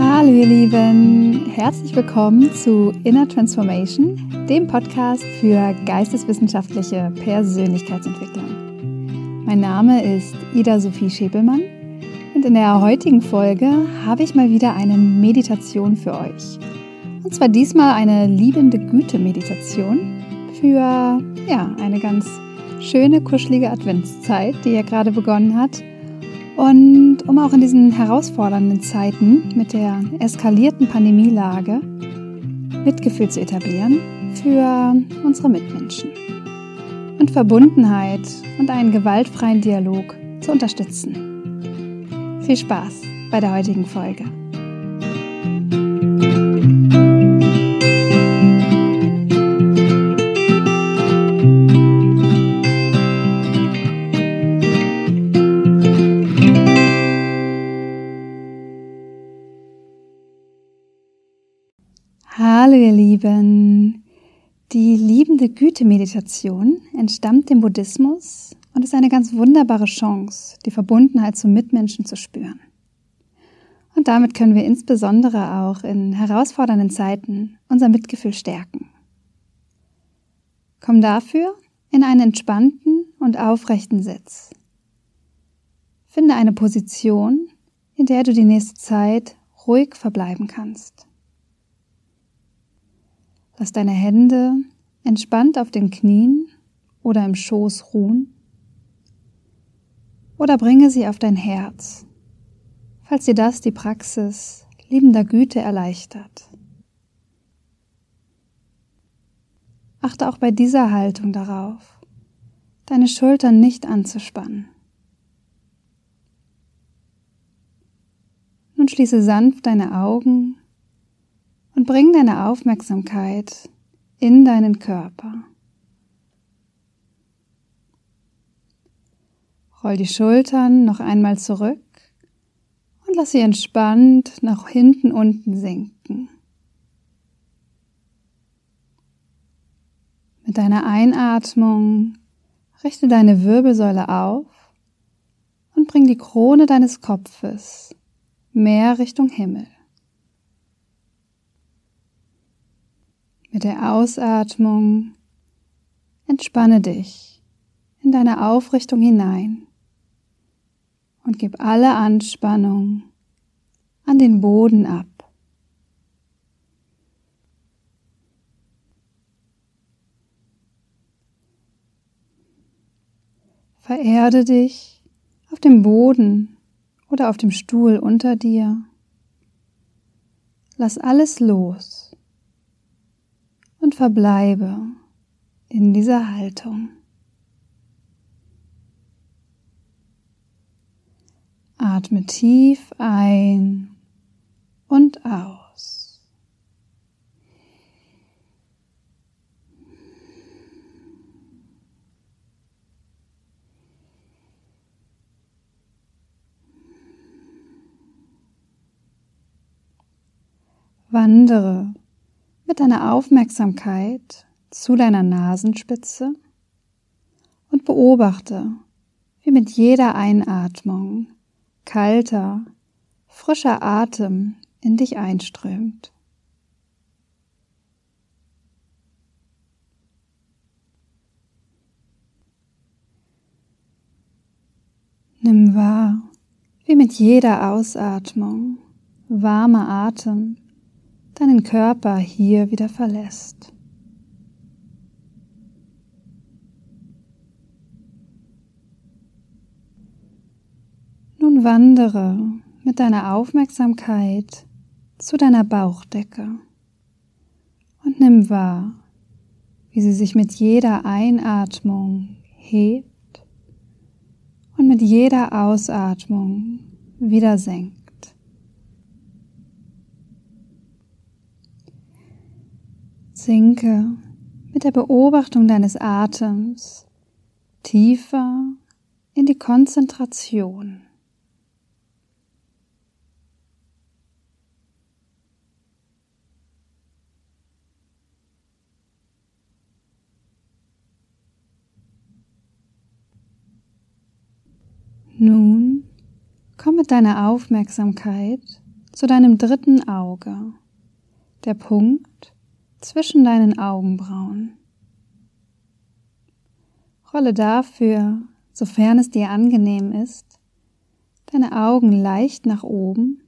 Hallo ihr Lieben, herzlich willkommen zu Inner Transformation, dem Podcast für geisteswissenschaftliche Persönlichkeitsentwicklung. Mein Name ist Ida Sophie Schäbelmann und in der heutigen Folge habe ich mal wieder eine Meditation für euch. Und zwar diesmal eine liebende Güte-Meditation für ja, eine ganz schöne, kuschelige Adventszeit, die ja gerade begonnen hat. Und um auch in diesen herausfordernden Zeiten mit der eskalierten Pandemielage Mitgefühl zu etablieren für unsere Mitmenschen und Verbundenheit und einen gewaltfreien Dialog zu unterstützen. Viel Spaß bei der heutigen Folge. Hallo ihr Lieben. Die liebende Güte-Meditation entstammt dem Buddhismus und ist eine ganz wunderbare Chance, die Verbundenheit zum Mitmenschen zu spüren. Und damit können wir insbesondere auch in herausfordernden Zeiten unser Mitgefühl stärken. Komm dafür in einen entspannten und aufrechten Sitz. Finde eine Position, in der du die nächste Zeit ruhig verbleiben kannst. Lass deine Hände entspannt auf den Knien oder im Schoß ruhen oder bringe sie auf dein Herz, falls dir das die Praxis liebender Güte erleichtert. Achte auch bei dieser Haltung darauf, deine Schultern nicht anzuspannen. Nun schließe sanft deine Augen und bring deine Aufmerksamkeit in deinen Körper. Roll die Schultern noch einmal zurück und lass sie entspannt nach hinten unten sinken. Mit deiner Einatmung richte deine Wirbelsäule auf und bring die Krone deines Kopfes mehr Richtung Himmel. Mit der Ausatmung entspanne dich in deine Aufrichtung hinein und gib alle Anspannung an den Boden ab. Vererde dich auf dem Boden oder auf dem Stuhl unter dir. Lass alles los und verbleibe in dieser Haltung. Atme tief ein und aus. Wandere mit deiner Aufmerksamkeit zu deiner Nasenspitze und beobachte, wie mit jeder Einatmung kalter, frischer Atem in dich einströmt. Nimm wahr, wie mit jeder Ausatmung warmer Atem deinen Körper hier wieder verlässt. Nun wandere mit deiner Aufmerksamkeit zu deiner Bauchdecke und nimm wahr, wie sie sich mit jeder Einatmung hebt und mit jeder Ausatmung wieder senkt. Sinke mit der Beobachtung deines Atems tiefer in die Konzentration. Nun komm mit deiner Aufmerksamkeit zu deinem dritten Auge, der Punkt zwischen deinen Augenbrauen. Rolle dafür, sofern es dir angenehm ist, deine Augen leicht nach oben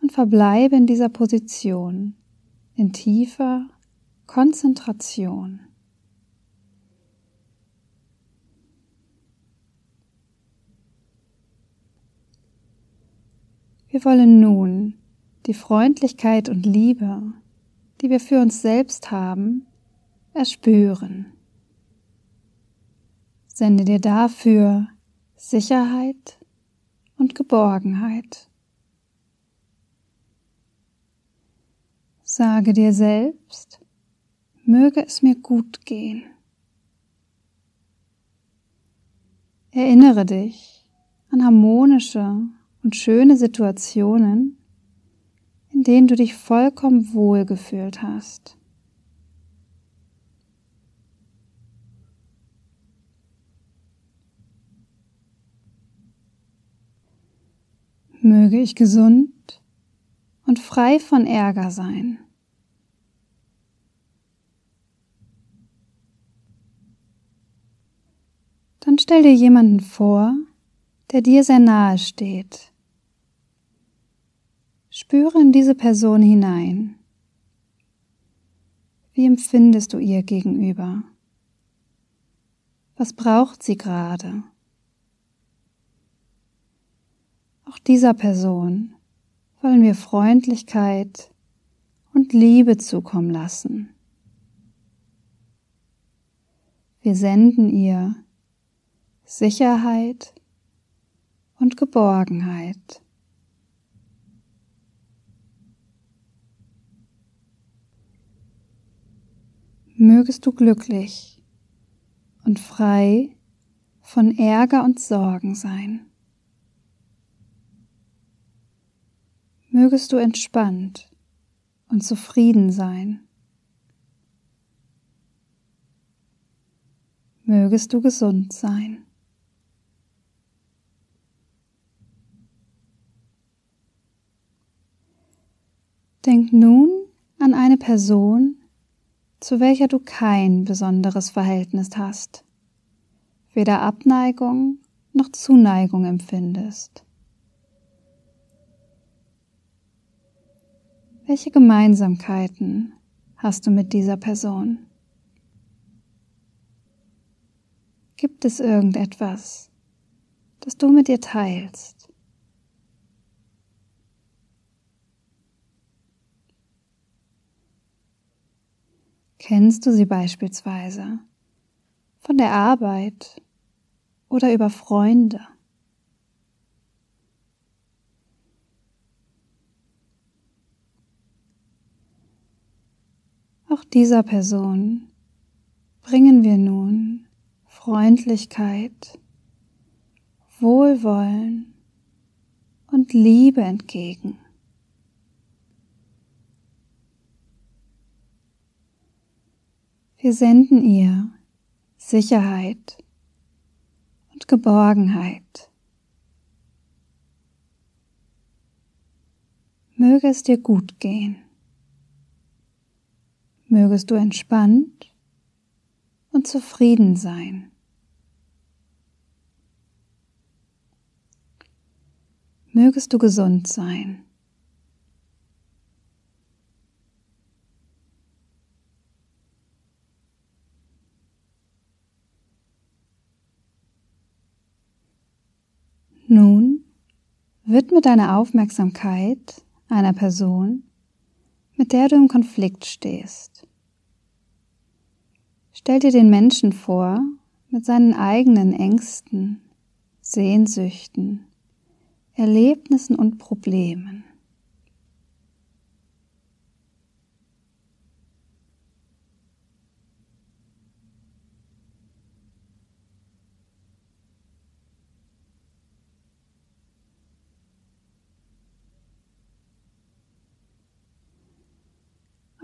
und verbleibe in dieser Position in tiefer Konzentration. Wir wollen nun die Freundlichkeit und Liebe, die wir für uns selbst haben, erspüren. Sende dir dafür Sicherheit und Geborgenheit. Sage dir selbst, möge es mir gut gehen. Erinnere dich an harmonische und schöne Situationen, in denen du dich vollkommen wohl gefühlt hast. Möge ich gesund und frei von Ärger sein. Dann stell dir jemanden vor, der dir sehr nahe steht. Spüre in diese Person hinein. Wie empfindest du ihr gegenüber? Was braucht sie gerade? Auch dieser Person wollen wir Freundlichkeit und Liebe zukommen lassen. Wir senden ihr Sicherheit und Geborgenheit. Mögest du glücklich und frei von Ärger und Sorgen sein. Mögest du entspannt und zufrieden sein. Mögest du gesund sein. Denk nun an eine Person, zu welcher du kein besonderes Verhältnis hast, weder Abneigung noch Zuneigung empfindest. Welche Gemeinsamkeiten hast du mit dieser Person? Gibt es irgendetwas, das du mit ihr teilst? Kennst du sie beispielsweise von der Arbeit oder über Freunde? Auch dieser Person bringen wir nun Freundlichkeit, Wohlwollen und Liebe entgegen. Wir senden ihr Sicherheit und Geborgenheit. Möge es dir gut gehen. Mögest du entspannt und zufrieden sein. Mögest du gesund sein. Nun widme deine Aufmerksamkeit einer Person, mit der du im Konflikt stehst. Stell dir den Menschen vor mit seinen eigenen Ängsten, Sehnsüchten, Erlebnissen und Problemen.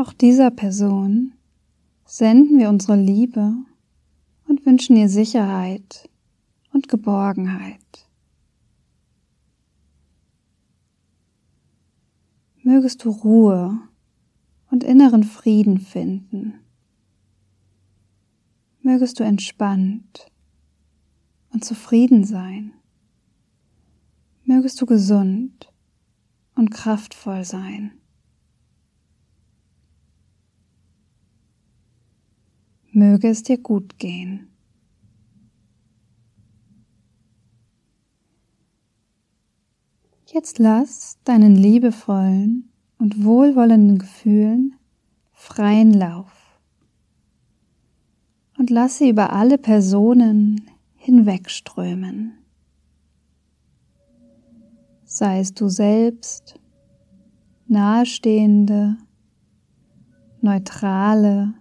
Auch dieser Person senden wir unsere Liebe und wünschen ihr Sicherheit und Geborgenheit. Mögest du Ruhe und inneren Frieden finden. Mögest du entspannt und zufrieden sein. Mögest du gesund und kraftvoll sein. Möge es dir gut gehen. Jetzt lass deinen liebevollen und wohlwollenden Gefühlen freien Lauf und lass sie über alle Personen hinwegströmen. Sei es du selbst, nahestehende, neutrale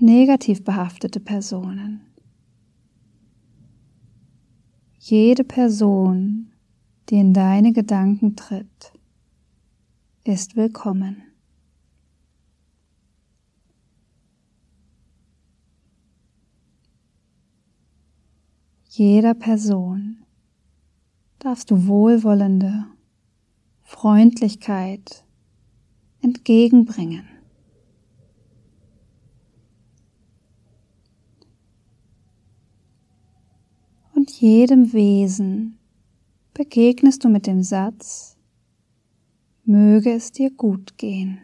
negativ behaftete Personen. Jede Person die in deine Gedanken tritt, ist willkommen. Jeder Person darfst du wohlwollende Freundlichkeit entgegenbringen. Und jedem Wesen begegnest du mit dem Satz, möge es dir gut gehen.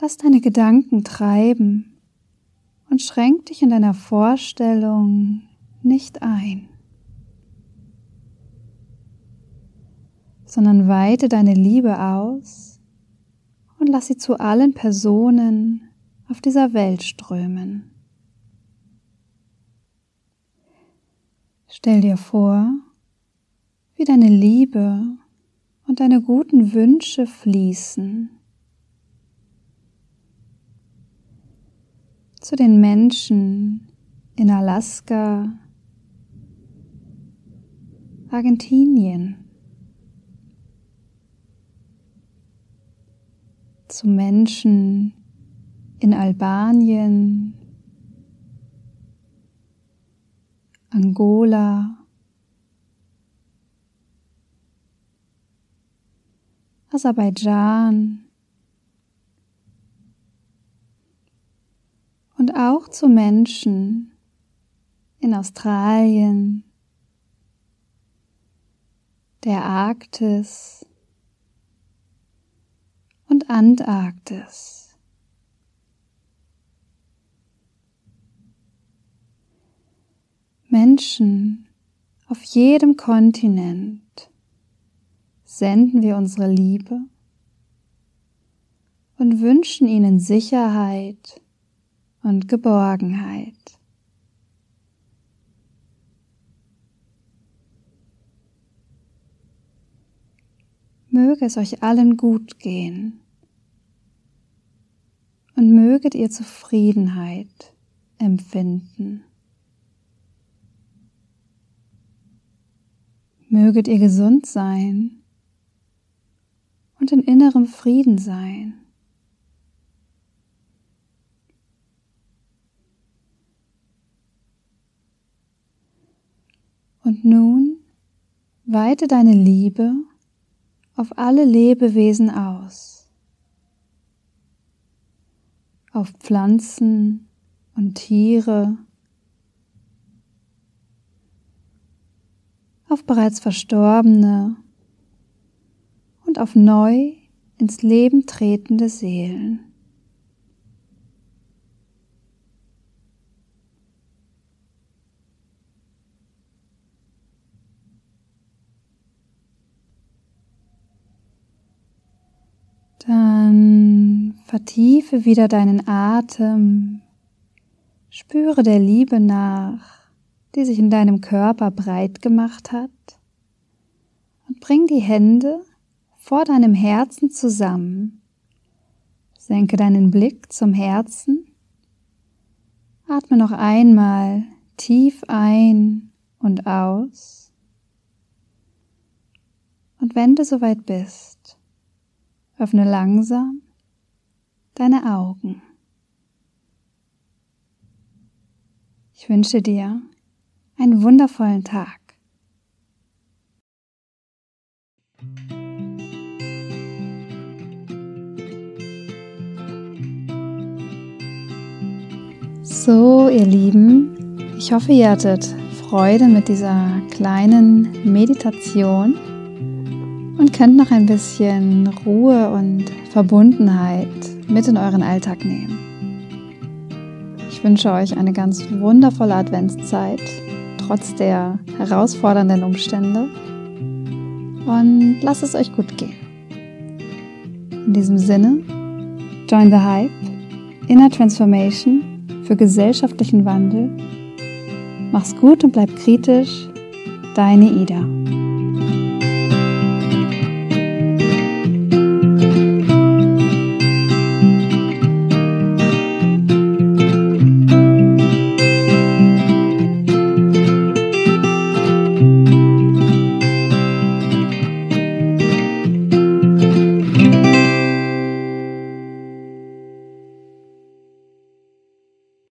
Lass deine Gedanken treiben und schränk dich in deiner Vorstellung nicht ein, sondern weite deine Liebe aus und lass sie zu allen Personen auf dieser Welt strömen. Stell dir vor, wie deine Liebe und deine guten Wünsche fließen zu den Menschen in Alaska, Argentinien, zu Menschen in Albanien, Angola, Aserbaidschan. Und auch zu Menschen in Australien, der Arktis und Antarktis. Menschen auf jedem Kontinent senden wir unsere Liebe und wünschen ihnen Sicherheit und Geborgenheit. Möge es euch allen gut gehen und möget ihr Zufriedenheit empfinden. Möget ihr gesund sein und in innerem Frieden sein. Und nun weite deine Liebe auf alle Lebewesen aus, auf Pflanzen und Tiere, auf bereits Verstorbene und auf neu ins Leben tretende Seelen. Dann vertiefe wieder deinen Atem, spüre der Liebe nach die sich in deinem Körper breit gemacht hat. Und bring die Hände vor deinem Herzen zusammen. Senke deinen Blick zum Herzen. Atme noch einmal tief ein und aus. Und wenn du soweit bist, öffne langsam deine Augen. Ich wünsche dir einen wundervollen Tag. So, ihr Lieben, ich hoffe, ihr hattet Freude mit dieser kleinen Meditation und könnt noch ein bisschen Ruhe und Verbundenheit mit in euren Alltag nehmen. Ich wünsche euch eine ganz wundervolle Adventszeit, trotz der herausfordernden Umstände. Und lasst es euch gut gehen. In diesem Sinne, join the hype, Inner Transformation für gesellschaftlichen Wandel. Mach's gut und bleib kritisch. Deine Ida.